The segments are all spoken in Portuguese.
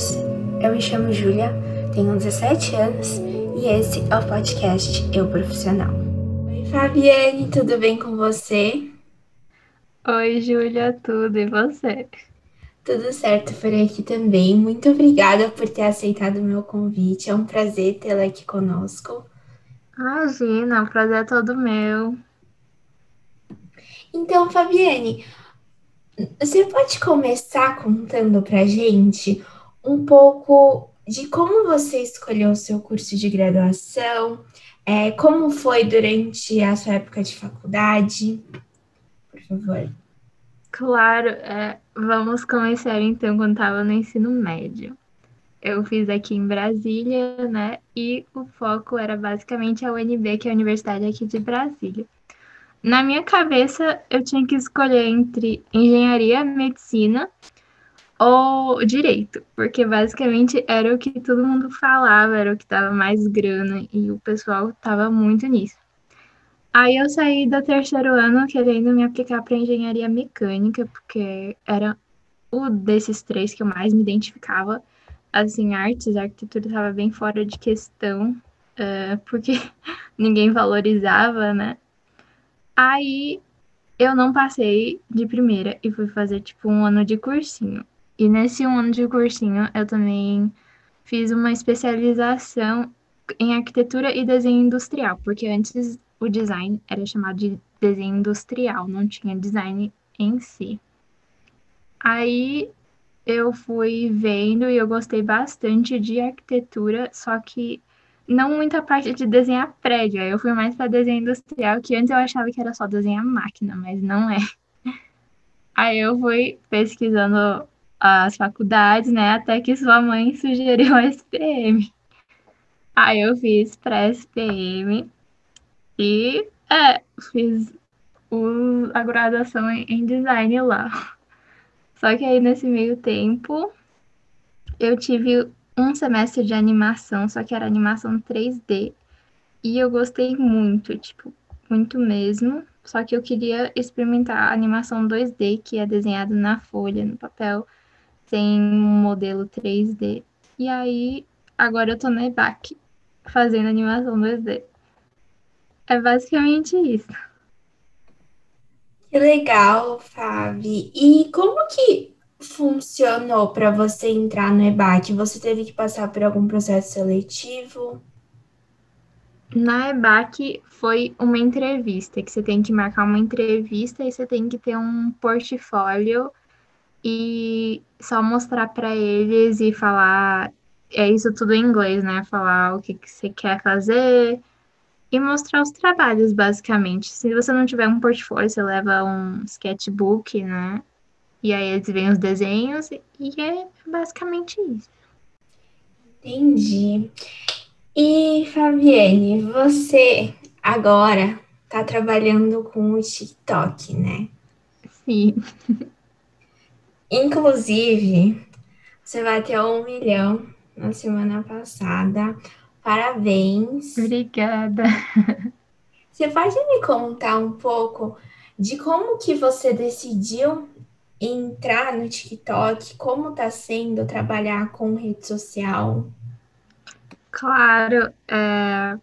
todos, eu me chamo Júlia, tenho 17 anos e esse é o podcast Eu Profissional. Oi Fabiane, tudo bem com você? Oi Júlia, tudo e você? Tudo certo por aqui também. Muito obrigada por ter aceitado o meu convite. É um prazer tê-la aqui conosco. Imagina, o prazer é todo meu. Então, Fabiane, você pode começar contando pra gente um pouco de como você escolheu o seu curso de graduação, é, como foi durante a sua época de faculdade, por favor. Claro, é, vamos começar então quando estava no ensino médio. Eu fiz aqui em Brasília, né? E o foco era basicamente a UNB, que é a Universidade aqui de Brasília. Na minha cabeça, eu tinha que escolher entre engenharia, medicina ou direito, porque basicamente era o que todo mundo falava, era o que dava mais grana e o pessoal tava muito nisso. Aí eu saí do terceiro ano querendo me aplicar para engenharia mecânica, porque era o desses três que eu mais me identificava. Assim, artes, arquitetura estava bem fora de questão, uh, porque ninguém valorizava, né? Aí eu não passei de primeira e fui fazer tipo um ano de cursinho. E nesse um ano de cursinho eu também fiz uma especialização em arquitetura e desenho industrial, porque antes o design era chamado de desenho industrial, não tinha design em si. Aí eu fui vendo e eu gostei bastante de arquitetura, só que não muita parte de desenhar prédio. Eu fui mais para desenho industrial, que antes eu achava que era só desenhar máquina, mas não é. Aí eu fui pesquisando as faculdades, né, até que sua mãe sugeriu a SPM. Aí eu fiz para SPM e é, fiz o, a graduação em, em design lá. Só que aí nesse meio tempo eu tive um semestre de animação, só que era animação 3D. E eu gostei muito, tipo, muito mesmo. Só que eu queria experimentar a animação 2D, que é desenhado na folha, no papel, sem um modelo 3D. E aí, agora eu tô na EBAC, fazendo animação 2D. É basicamente isso. Que legal, Fabi. E como que funcionou para você entrar no EBAC? Você teve que passar por algum processo seletivo? Na EBAC foi uma entrevista, que você tem que marcar uma entrevista e você tem que ter um portfólio e só mostrar para eles e falar. É isso tudo em inglês, né? Falar o que, que você quer fazer, e mostrar os trabalhos, basicamente. Se você não tiver um portfólio, você leva um sketchbook, né? E aí eles veem os desenhos e é basicamente isso. Entendi. E Fabiane, você agora tá trabalhando com o TikTok, né? Sim. Inclusive, você bateu um milhão na semana passada. Parabéns. Obrigada. Você pode me contar um pouco de como que você decidiu entrar no TikTok? Como está sendo trabalhar com rede social? Claro, é,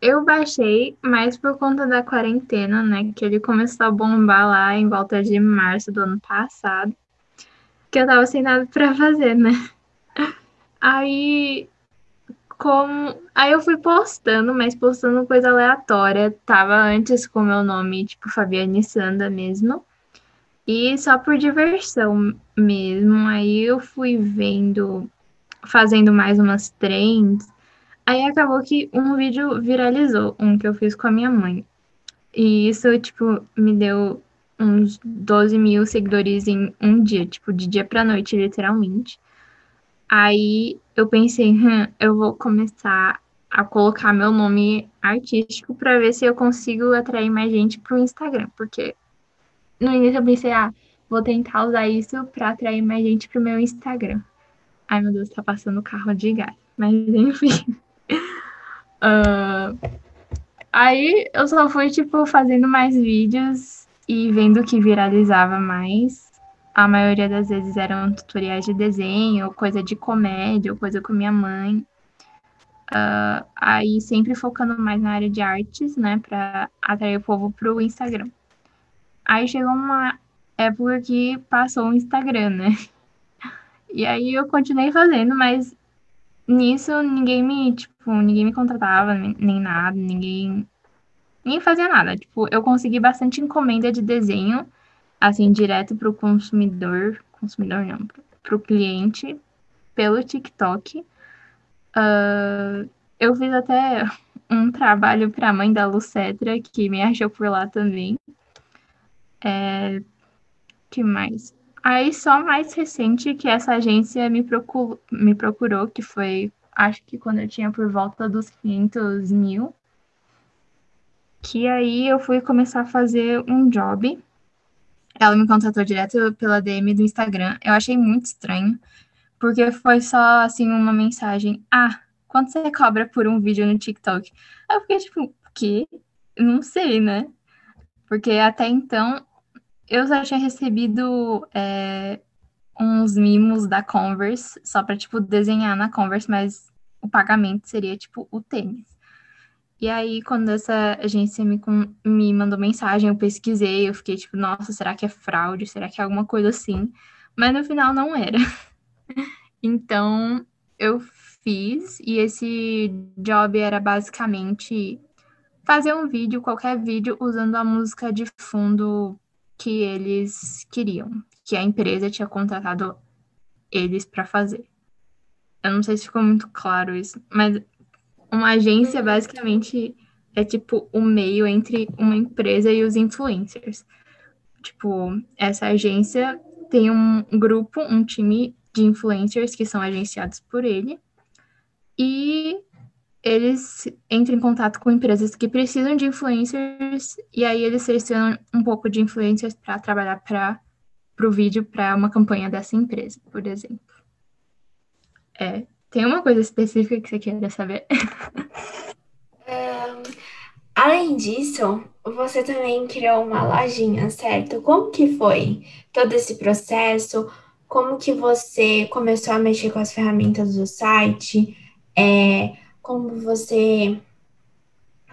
eu baixei, mas por conta da quarentena, né? Que ele começou a bombar lá em volta de março do ano passado, que eu tava sem nada para fazer, né? Aí como. Aí eu fui postando, mas postando coisa aleatória. Tava antes com meu nome, tipo, Fabiane Sanda mesmo. E só por diversão mesmo. Aí eu fui vendo, fazendo mais umas trends. Aí acabou que um vídeo viralizou, um que eu fiz com a minha mãe. E isso, tipo, me deu uns 12 mil seguidores em um dia, tipo, de dia pra noite, literalmente. Aí eu pensei, hum, eu vou começar a colocar meu nome artístico para ver se eu consigo atrair mais gente pro Instagram, porque no início eu pensei, ah, vou tentar usar isso para atrair mais gente pro meu Instagram. Ai meu Deus, tá passando o carro de gás. Mas enfim. uh, aí eu só fui, tipo, fazendo mais vídeos e vendo que viralizava mais. a maioria das vezes eram tutoriais de desenho, coisa de comédia, ou coisa com minha mãe. Uh, aí sempre focando mais na área de artes, né, para atrair o povo pro Instagram. Aí chegou uma época que passou o Instagram, né? E aí eu continuei fazendo, mas nisso ninguém me, tipo, ninguém me contratava, nem nada, ninguém nem fazia nada. Tipo, eu consegui bastante encomenda de desenho, assim, direto pro consumidor, consumidor não, pro cliente, pelo TikTok. Uh, eu fiz até um trabalho para a mãe da Lucetra, que me achou por lá também. É, que mais? Aí só mais recente que essa agência me, procurou, me procurou, que foi, acho que quando eu tinha por volta dos 500 mil, que aí eu fui começar a fazer um job. Ela me contratou direto pela DM do Instagram. Eu achei muito estranho, porque foi só, assim, uma mensagem. Ah, quanto você cobra por um vídeo no TikTok? Eu fiquei tipo, o quê? Não sei, né? Porque até então eu já tinha recebido é, uns mimos da Converse, só para tipo, desenhar na Converse, mas o pagamento seria, tipo, o tênis. E aí, quando essa agência me, me mandou mensagem, eu pesquisei, eu fiquei tipo, nossa, será que é fraude? Será que é alguma coisa assim? Mas no final não era. então, eu fiz, e esse job era basicamente fazer um vídeo, qualquer vídeo, usando a música de fundo que eles queriam, que a empresa tinha contratado eles para fazer. Eu não sei se ficou muito claro isso, mas uma agência basicamente é tipo o um meio entre uma empresa e os influencers. Tipo, essa agência tem um grupo, um time de influencers que são agenciados por ele. E eles entram em contato com empresas que precisam de influencers e aí eles selecionam um pouco de influencers para trabalhar para o vídeo para uma campanha dessa empresa, por exemplo. É, tem uma coisa específica que você queira saber? um, além disso, você também criou uma lojinha, certo? Como que foi todo esse processo? Como que você começou a mexer com as ferramentas do site? É, como você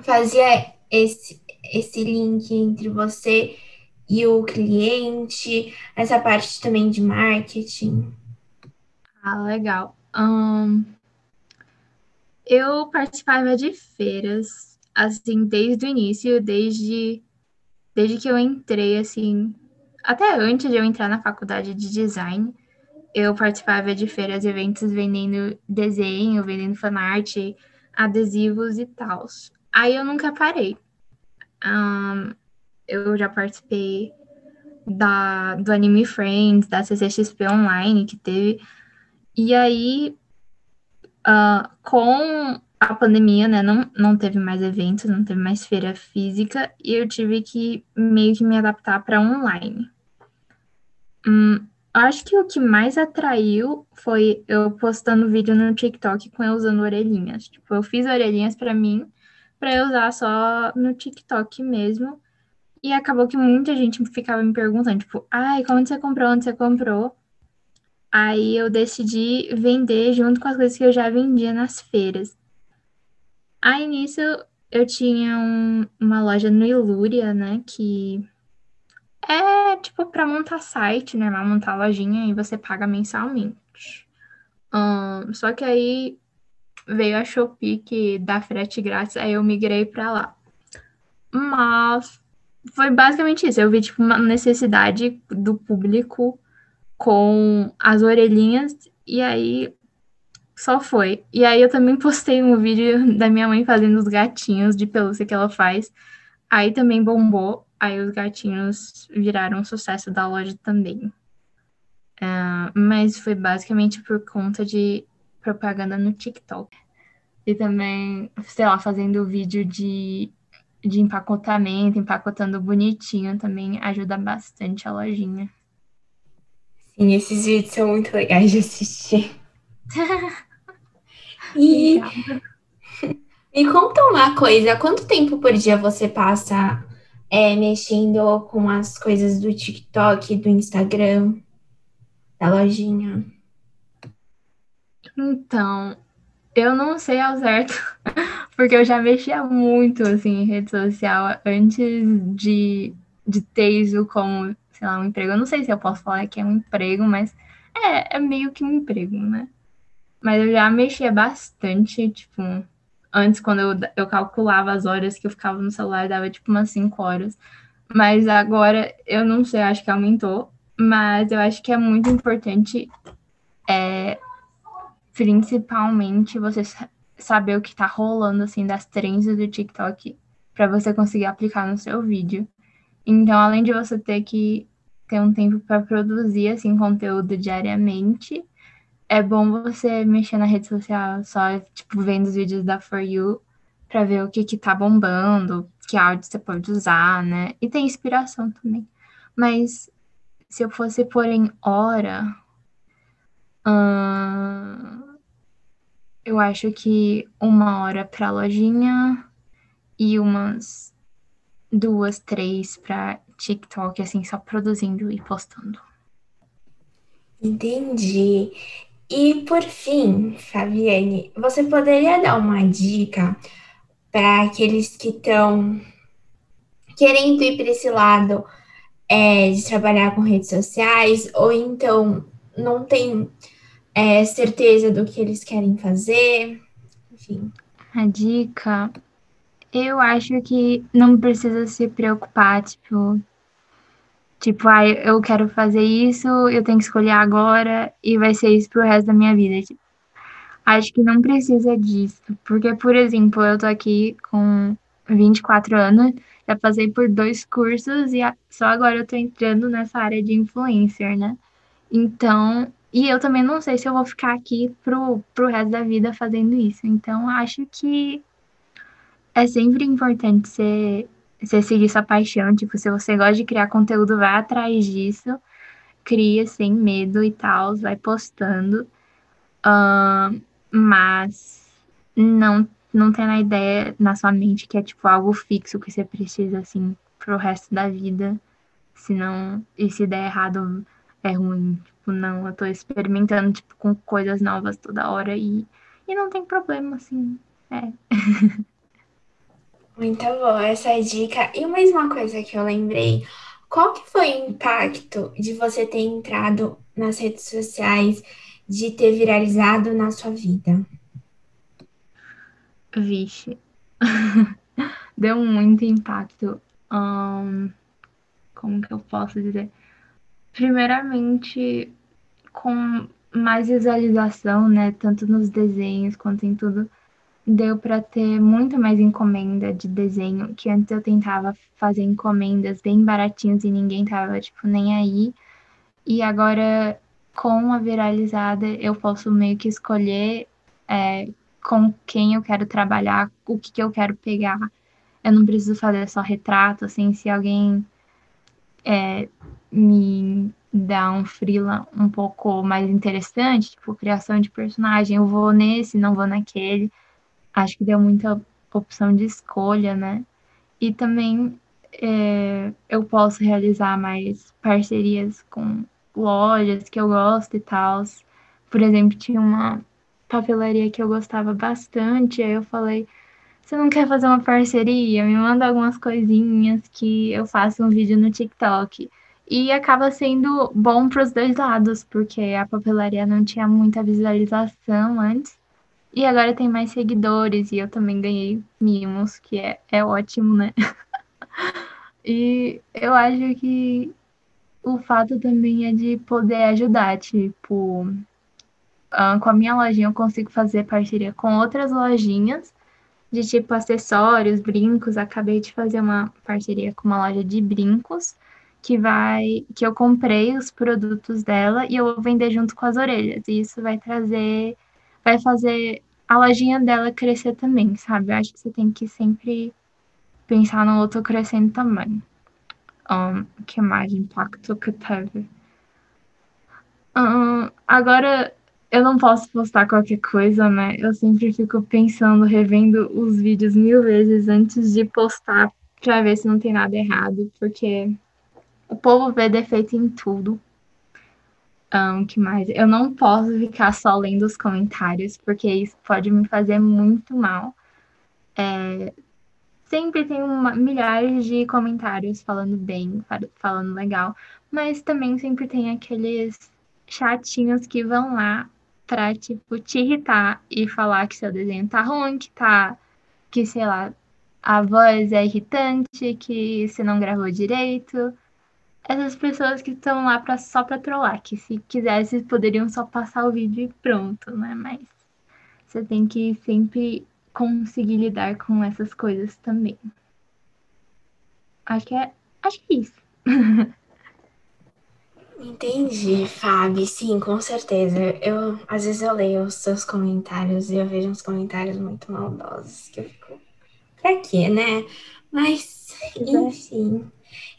fazia esse, esse link entre você e o cliente, essa parte também de marketing. Ah, legal. Um, eu participava de feiras, assim, desde o início, desde, desde que eu entrei, assim, até antes de eu entrar na faculdade de design eu participava de feiras e eventos vendendo desenho, vendendo fanart, adesivos e tal. Aí eu nunca parei. Um, eu já participei da, do Anime Friends, da CCXP Online que teve. E aí, uh, com a pandemia, né, não, não teve mais eventos, não teve mais feira física, e eu tive que meio que me adaptar para online. Hum, Acho que o que mais atraiu foi eu postando vídeo no TikTok com eu usando orelhinhas. Tipo, eu fiz orelhinhas para mim, para eu usar só no TikTok mesmo. E acabou que muita gente ficava me perguntando, tipo, ai, onde você comprou? Onde você comprou? Aí eu decidi vender junto com as coisas que eu já vendia nas feiras. Aí nisso eu tinha um, uma loja no Ilúria, né? Que é tipo para montar site, né? Montar lojinha e você paga mensalmente. Um, só que aí veio a Shopee que dá frete grátis, aí eu migrei para lá. Mas foi basicamente isso. Eu vi tipo uma necessidade do público com as orelhinhas e aí só foi. E aí eu também postei um vídeo da minha mãe fazendo os gatinhos de pelúcia que ela faz. Aí também bombou. Aí os gatinhos viraram um sucesso da loja também. Uh, mas foi basicamente por conta de propaganda no TikTok. E também, sei lá, fazendo vídeo de, de empacotamento, empacotando bonitinho também ajuda bastante a lojinha. Sim, esses vídeos são muito legais de assistir. e me conta uma coisa, quanto tempo por dia você passa é, mexendo com as coisas do TikTok, do Instagram? da lojinha? Então, eu não sei ao certo, porque eu já mexia muito assim em rede social antes de, de ter isso como, sei lá, um emprego. Eu não sei se eu posso falar que é um emprego, mas é, é meio que um emprego, né? Mas eu já mexia bastante, tipo, antes quando eu, eu calculava as horas que eu ficava no celular, dava tipo umas 5 horas. Mas agora eu não sei, acho que aumentou. Mas eu acho que é muito importante é, principalmente você saber o que tá rolando, assim, das trends do TikTok para você conseguir aplicar no seu vídeo. Então, além de você ter que ter um tempo para produzir, assim, conteúdo diariamente, é bom você mexer na rede social só, tipo, vendo os vídeos da For You para ver o que que tá bombando, que áudio você pode usar, né? E tem inspiração também. Mas se eu fosse pôr em hora, hum, eu acho que uma hora para lojinha e umas duas, três para TikTok, assim, só produzindo e postando. Entendi. E por fim, Fabiane, você poderia dar uma dica para aqueles que estão querendo ir para esse lado é, de trabalhar com redes sociais, ou então não tem é, certeza do que eles querem fazer, enfim. A dica, eu acho que não precisa se preocupar, tipo, tipo, ah, eu quero fazer isso, eu tenho que escolher agora e vai ser isso pro resto da minha vida. Tipo, acho que não precisa disso, porque, por exemplo, eu tô aqui com 24 anos, já passei por dois cursos e só agora eu tô entrando nessa área de influencer, né? Então, e eu também não sei se eu vou ficar aqui pro, pro resto da vida fazendo isso. Então, acho que é sempre importante você, você seguir sua paixão. Tipo, se você gosta de criar conteúdo, vai atrás disso. Cria sem medo e tal, vai postando. Uh, mas não, não tem a ideia na sua mente que é tipo algo fixo que você precisa, assim, pro resto da vida. Senão, e se der errado, é ruim. Tipo, não, eu tô experimentando, tipo, com coisas novas toda hora e, e não tem problema, assim. É. Muito bom essa é dica. E mais uma coisa que eu lembrei. Qual que foi o impacto de você ter entrado nas redes sociais, de ter viralizado na sua vida? Vixe. Deu muito impacto. Um, como que eu posso dizer? Primeiramente, com mais visualização, né? Tanto nos desenhos quanto em tudo, deu para ter muito mais encomenda de desenho, que antes eu tentava fazer encomendas bem baratinhas e ninguém tava, tipo, nem aí. E agora, com a viralizada, eu posso meio que escolher é, com quem eu quero trabalhar, o que, que eu quero pegar. Eu não preciso fazer só retrato, assim, se alguém é, me dá um freela um pouco mais interessante, tipo criação de personagem, eu vou nesse, não vou naquele. Acho que deu muita opção de escolha, né? E também é, eu posso realizar mais parcerias com lojas que eu gosto e tal. Por exemplo, tinha uma papelaria que eu gostava bastante, aí eu falei, você não quer fazer uma parceria? Me manda algumas coisinhas que eu faço um vídeo no TikTok. E acaba sendo bom para os dois lados, porque a papelaria não tinha muita visualização antes. E agora tem mais seguidores, e eu também ganhei mimos, que é, é ótimo, né? e eu acho que o fato também é de poder ajudar, tipo, uh, com a minha lojinha eu consigo fazer parceria com outras lojinhas de tipo acessórios, brincos. Acabei de fazer uma parceria com uma loja de brincos que vai que eu comprei os produtos dela e eu vou vender junto com as orelhas. E isso vai trazer vai fazer a lojinha dela crescer também, sabe? Eu acho que você tem que sempre pensar no outro crescendo também. Um, que mais impacto que teve? Um, agora eu não posso postar qualquer coisa, né? Eu sempre fico pensando, revendo os vídeos mil vezes antes de postar pra ver se não tem nada errado, porque o povo vê defeito em tudo. Um, que mais? Eu não posso ficar só lendo os comentários, porque isso pode me fazer muito mal. É, sempre tem uma, milhares de comentários falando bem, falando legal, mas também sempre tem aqueles chatinhos que vão lá pra, tipo, te irritar e falar que seu desenho tá ruim, que tá. que, sei lá, a voz é irritante, que você não gravou direito essas pessoas que estão lá pra, só para trollar, que se quisesse poderiam só passar o vídeo e pronto, né? Mas você tem que sempre conseguir lidar com essas coisas também. Acho que é, acho que é isso. Entendi, Fábio. Sim, com certeza. Eu às vezes eu leio os seus comentários e eu vejo uns comentários muito maldosos que eu fico, pra quê, né? Mas, é. enfim.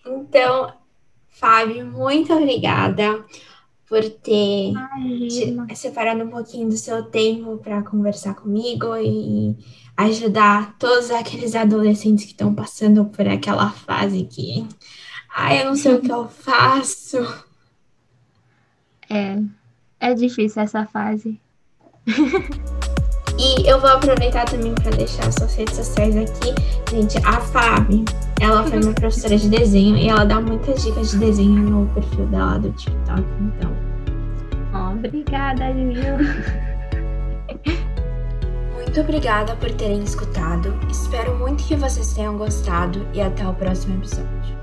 Então, Fábio, muito obrigada por ter separado um pouquinho do seu tempo para conversar comigo e ajudar todos aqueles adolescentes que estão passando por aquela fase que, ai, eu não sei o que eu faço. É, é difícil essa fase. E eu vou aproveitar também para deixar suas redes sociais aqui. Gente, a Fábio, ela foi minha professora de desenho e ela dá muitas dicas de desenho no perfil dela do TikTok, então. obrigada, Lil. Muito obrigada por terem escutado. Espero muito que vocês tenham gostado e até o próximo episódio.